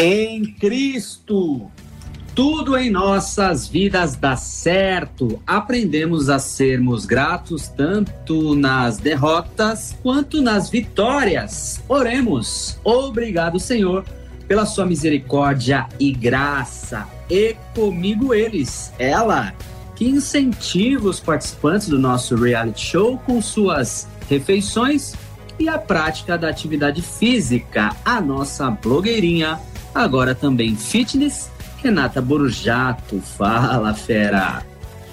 Em Cristo, tudo em nossas vidas dá certo. Aprendemos a sermos gratos tanto nas derrotas quanto nas vitórias. Oremos. Obrigado, Senhor, pela sua misericórdia e graça. E comigo eles, ela, que incentiva os participantes do nosso reality show com suas refeições e a prática da atividade física, a nossa blogueirinha agora também fitness. Renata Borjato, fala fera!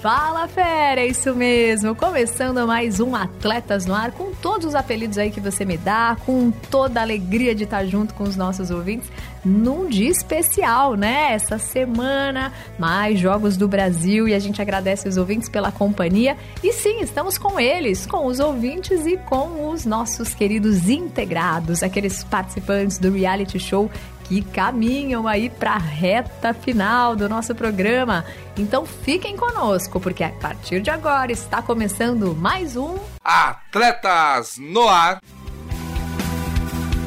Fala fera, é isso mesmo. Começando mais um Atletas no Ar com todos os apelidos aí que você me dá, com toda a alegria de estar junto com os nossos ouvintes num dia especial, né? Essa semana, mais Jogos do Brasil e a gente agradece os ouvintes pela companhia. E sim, estamos com eles, com os ouvintes e com os nossos queridos integrados, aqueles participantes do reality show que caminham aí para a reta final do nosso programa. Então fiquem conosco, porque a partir de agora está começando mais um Atletas no Ar.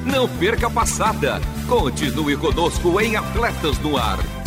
Não perca a passada. Continue conosco em Atletas no Ar.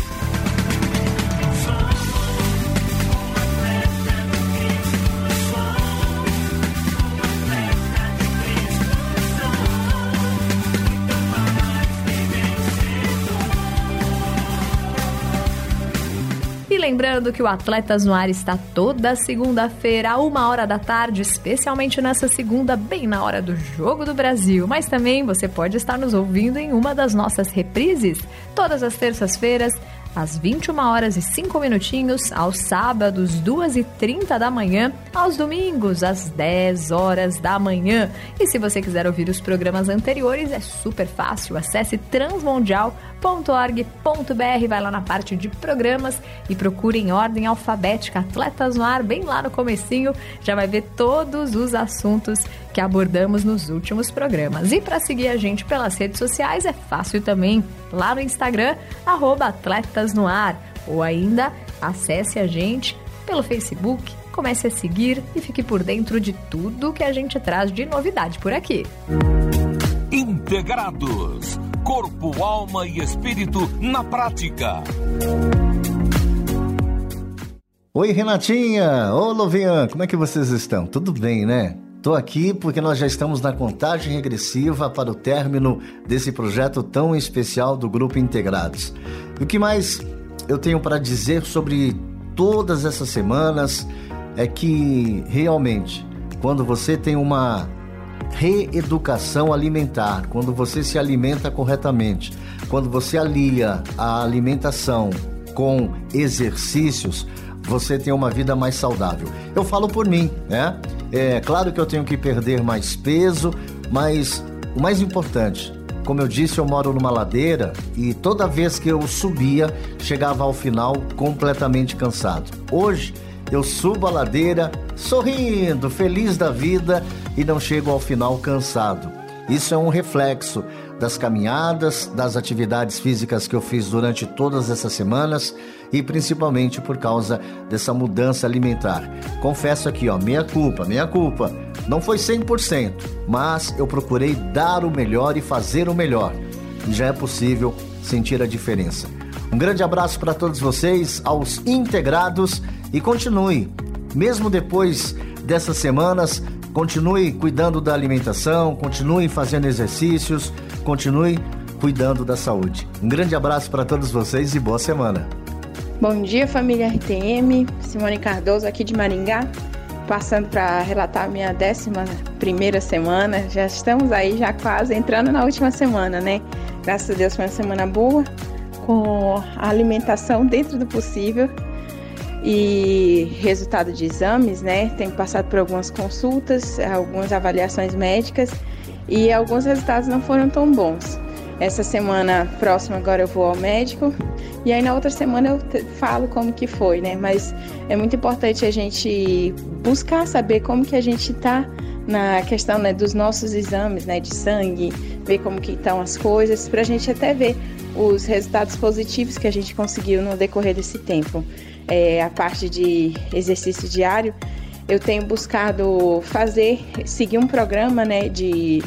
Lembrando que o Atletas no Ar está toda segunda-feira, a uma hora da tarde, especialmente nessa segunda, bem na hora do Jogo do Brasil. Mas também você pode estar nos ouvindo em uma das nossas reprises, todas as terças-feiras, às 21 horas e 5 minutinhos, aos sábados, 2 e 30 da manhã, aos domingos, às 10 horas da manhã. E se você quiser ouvir os programas anteriores, é super fácil. Acesse transmundial.org.br, vai lá na parte de programas e procure em ordem alfabética Atletas no Ar, bem lá no comecinho, já vai ver todos os assuntos que abordamos nos últimos programas. E para seguir a gente pelas redes sociais é fácil também, lá no Instagram, arroba Atletas no Ar, ou ainda acesse a gente pelo Facebook, comece a seguir e fique por dentro de tudo que a gente traz de novidade por aqui. Integrados, corpo, alma e espírito na prática. Oi, Renatinha! Ô, Lovian, como é que vocês estão? Tudo bem, né? Estou aqui porque nós já estamos na contagem regressiva para o término desse projeto tão especial do Grupo Integrados. O que mais eu tenho para dizer sobre todas essas semanas é que realmente, quando você tem uma reeducação alimentar, quando você se alimenta corretamente, quando você alia a alimentação com exercícios, você tem uma vida mais saudável. Eu falo por mim, né? É claro que eu tenho que perder mais peso, mas o mais importante, como eu disse, eu moro numa ladeira e toda vez que eu subia, chegava ao final completamente cansado. Hoje, eu subo a ladeira sorrindo, feliz da vida e não chego ao final cansado. Isso é um reflexo das caminhadas, das atividades físicas que eu fiz durante todas essas semanas e principalmente por causa dessa mudança alimentar. Confesso aqui, ó, minha culpa, minha culpa. Não foi 100%, mas eu procurei dar o melhor e fazer o melhor. E já é possível sentir a diferença. Um grande abraço para todos vocês, aos integrados e continue, mesmo depois dessas semanas, continue cuidando da alimentação, continue fazendo exercícios, continue cuidando da saúde. Um grande abraço para todos vocês e boa semana. Bom dia, família RTM. Simone Cardoso aqui de Maringá, passando para relatar minha décima primeira semana. Já estamos aí, já quase entrando na última semana, né? Graças a Deus foi uma semana boa, com a alimentação dentro do possível e resultado de exames, né? Tenho passado por algumas consultas, algumas avaliações médicas e alguns resultados não foram tão bons. Essa semana próxima agora eu vou ao médico e aí na outra semana eu falo como que foi, né? Mas é muito importante a gente buscar saber como que a gente está na questão né, dos nossos exames né, de sangue, ver como que estão as coisas, para a gente até ver os resultados positivos que a gente conseguiu no decorrer desse tempo. É, a parte de exercício diário, eu tenho buscado fazer, seguir um programa né, de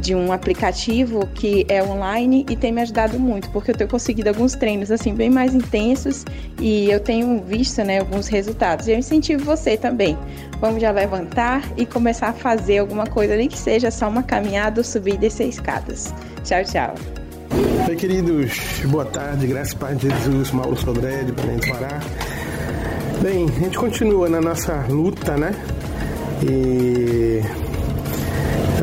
de um aplicativo que é online e tem me ajudado muito, porque eu tenho conseguido alguns treinos assim bem mais intensos e eu tenho visto, né, alguns resultados. E eu incentivo você também. Vamos já levantar e começar a fazer alguma coisa, nem que seja só uma caminhada ou subir e descer escadas. Tchau, tchau. Oi, queridos. Boa tarde. Graças a Jesus, Mauro Sodré, de Belém do Pará. Bem, a gente continua na nossa luta, né? E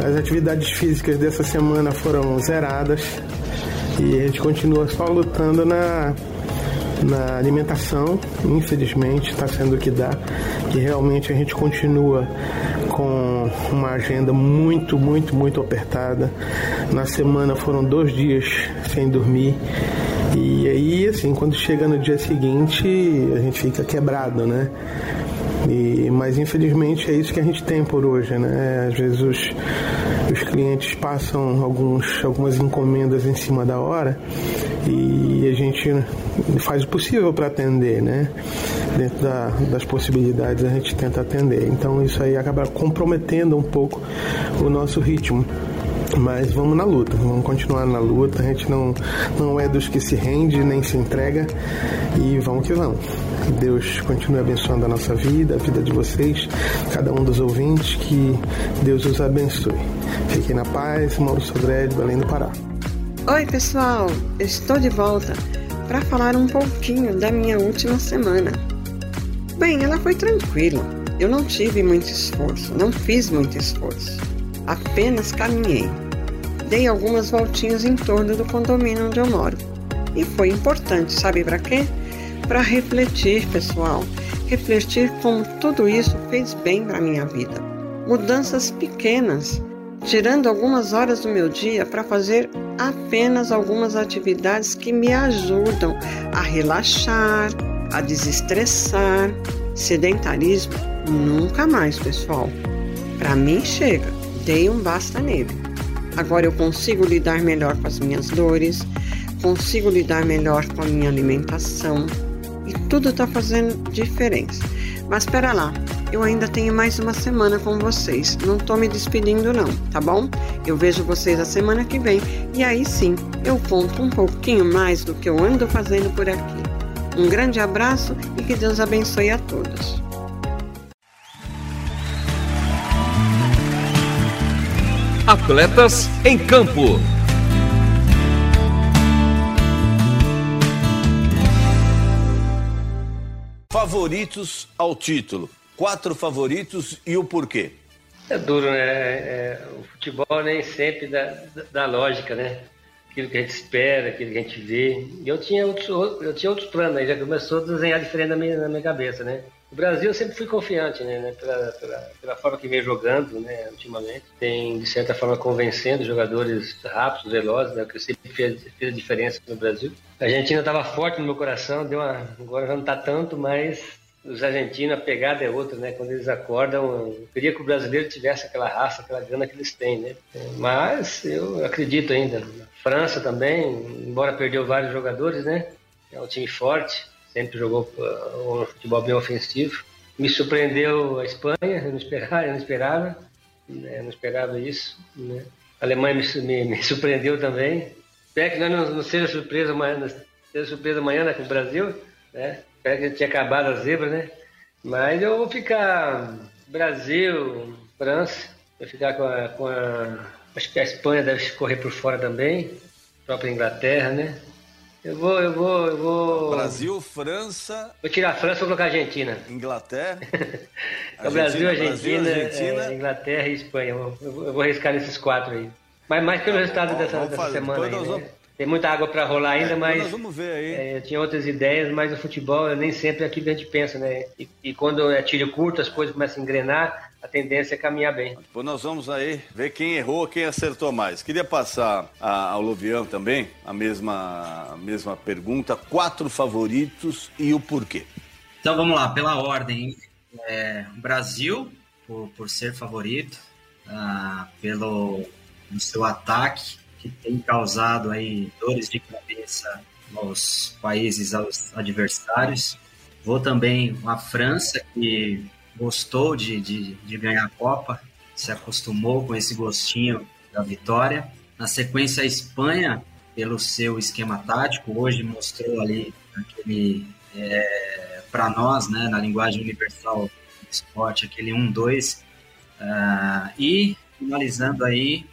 as atividades físicas dessa semana foram zeradas e a gente continua só lutando na, na alimentação. Infelizmente está sendo o que dá, que realmente a gente continua com uma agenda muito, muito, muito apertada. Na semana foram dois dias sem dormir. E aí, assim, quando chega no dia seguinte, a gente fica quebrado, né? E, mas infelizmente é isso que a gente tem por hoje, né? Às vezes os, os clientes passam alguns, algumas encomendas em cima da hora e a gente faz o possível para atender, né? Dentro da, das possibilidades a gente tenta atender. Então isso aí acaba comprometendo um pouco o nosso ritmo. Mas vamos na luta, vamos continuar na luta. A gente não, não é dos que se rende nem se entrega e vamos que vamos. Deus continue abençoando a nossa vida, a vida de vocês, cada um dos ouvintes, que Deus os abençoe. Fiquem na paz, Mauro Sodré, de Belém do Pará. Oi, pessoal, estou de volta para falar um pouquinho da minha última semana. Bem, ela foi tranquila. Eu não tive muito esforço, não fiz muito esforço. Apenas caminhei. Dei algumas voltinhas em torno do condomínio onde eu moro. E foi importante, sabe para quê? Para refletir, pessoal. Refletir como tudo isso fez bem para minha vida. Mudanças pequenas, tirando algumas horas do meu dia para fazer apenas algumas atividades que me ajudam a relaxar, a desestressar. Sedentarismo nunca mais, pessoal. Para mim chega um basta nele. Agora eu consigo lidar melhor com as minhas dores, consigo lidar melhor com a minha alimentação e tudo está fazendo diferença. Mas espera lá, eu ainda tenho mais uma semana com vocês. Não estou me despedindo não, tá bom? Eu vejo vocês a semana que vem e aí sim eu conto um pouquinho mais do que eu ando fazendo por aqui. Um grande abraço e que Deus abençoe a todos. Atletas em Campo. Favoritos ao título. Quatro favoritos e o porquê? É duro, né? É, o futebol nem sempre dá, dá lógica, né? Aquilo que a gente espera, aquilo que a gente vê. E eu tinha outros, eu tinha outros planos, aí já começou a desenhar diferente na minha, na minha cabeça, né? O Brasil eu sempre fui confiante, né, né pela, pela, pela, forma que vem jogando, né, ultimamente. Tem, de certa forma, convencendo jogadores rápidos, velozes, né, que sempre fez, fez a diferença no Brasil. A Argentina estava forte no meu coração, deu uma, agora já não está tanto, mas os argentinos, a pegada é outra, né? Quando eles acordam, eu queria que o brasileiro tivesse aquela raça, aquela grana que eles têm, né? Mas eu acredito ainda. França também, embora perdeu vários jogadores, né? É um time forte sempre jogou uh, um futebol bem ofensivo. Me surpreendeu a Espanha, eu não esperava, eu não esperava, né? não esperava isso. Né? A Alemanha me, me, me, surpreendeu também. Espero que não, não seja surpresa amanhã, seja surpresa amanhã né, com o Brasil, né? Espero que tinha acabado a zebra, né? Mas eu vou ficar Brasil, França, vou ficar com a, com a acho que a Espanha deve correr por fora também, própria Inglaterra, né? Eu vou, eu vou, eu vou. Brasil, França. Vou tirar a França e vou colocar a Argentina. Inglaterra. é o Brasil, Argentina, Brasil, Argentina. É, Inglaterra e Espanha. Eu, eu, vou arriscar nesses quatro aí. Mas mais pelo tá resultado bom, dessa, dessa semana aí, né? vamos... Tem muita água para rolar ainda, é, mas. Nós vamos ver aí. É, eu tinha outras ideias, mas o futebol nem sempre é aquilo que a gente pensa, né? E, e quando é tiro curto, as coisas começam a engrenar a tendência é caminhar bem. Depois nós vamos aí ver quem errou, quem acertou mais. Queria passar a, ao Lovian também a mesma, a mesma pergunta: quatro favoritos e o porquê. Então vamos lá, pela ordem. É, Brasil, por, por ser favorito, ah, pelo no seu ataque, que tem causado aí dores de cabeça aos países, aos adversários. Vou também a França, que gostou de, de, de ganhar a Copa, se acostumou com esse gostinho da vitória. Na sequência, a Espanha, pelo seu esquema tático, hoje mostrou ali aquele, é, para nós, né, na linguagem universal do esporte, aquele 1-2. Uh, ah, e finalizando aí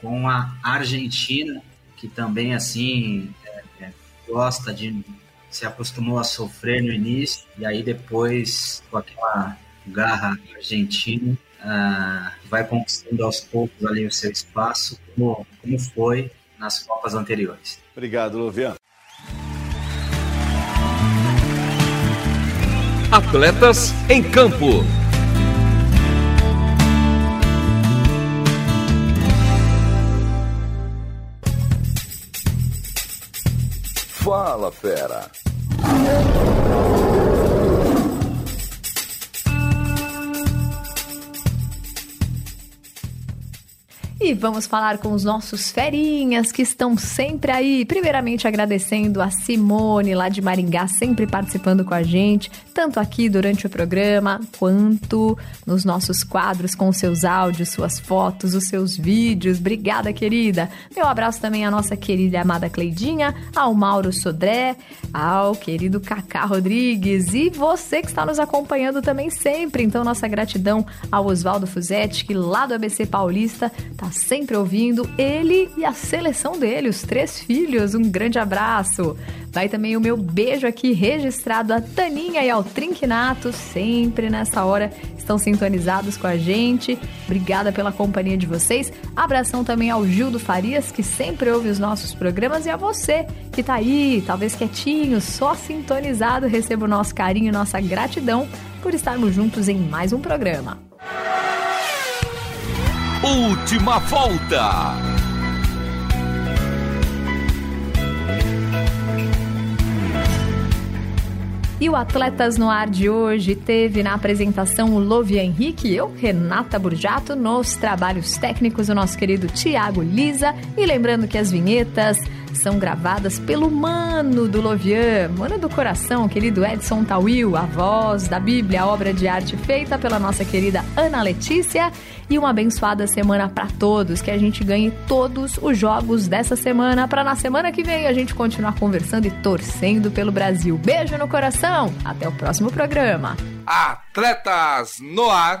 com a Argentina, que também, assim, é, é, gosta de se acostumou a sofrer no início e aí depois com aquela garra argentina uh, vai conquistando aos poucos ali o seu espaço como, como foi nas Copas anteriores. Obrigado, Luvian. Atletas em campo. Fala, fera. E vamos falar com os nossos ferinhas que estão sempre aí. Primeiramente agradecendo a Simone lá de Maringá, sempre participando com a gente, tanto aqui durante o programa quanto nos nossos quadros com seus áudios, suas fotos, os seus vídeos. Obrigada, querida. Meu abraço também à nossa querida e amada Cleidinha, ao Mauro Sodré, ao querido Cacá Rodrigues e você que está nos acompanhando também sempre. Então, nossa gratidão ao Oswaldo Fuzetti, que lá do ABC Paulista tá sempre ouvindo, ele e a seleção dele, os três filhos. Um grande abraço. Vai também o meu beijo aqui registrado a Taninha e ao Trinquinato, sempre nessa hora estão sintonizados com a gente. Obrigada pela companhia de vocês. Abração também ao Gildo Farias, que sempre ouve os nossos programas, e a você que tá aí, talvez quietinho, só sintonizado, receba o nosso carinho nossa gratidão por estarmos juntos em mais um programa. Última volta. E o Atletas no Ar de hoje teve na apresentação o Lovia Henrique eu, Renata Burjato, nos trabalhos técnicos o nosso querido Tiago Lisa. E lembrando que as vinhetas são gravadas pelo mano do Lovian, mano do coração, querido Edson Tawil, a voz da Bíblia, a obra de arte feita pela nossa querida Ana Letícia. E uma abençoada semana para todos, que a gente ganhe todos os jogos dessa semana, para na semana que vem a gente continuar conversando e torcendo pelo Brasil. Beijo no coração, até o próximo programa. Atletas no ar.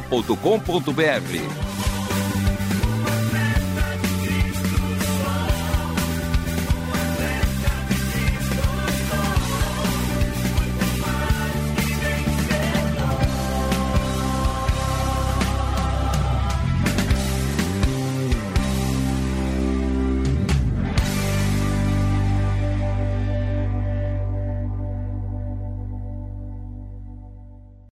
portal.com.br.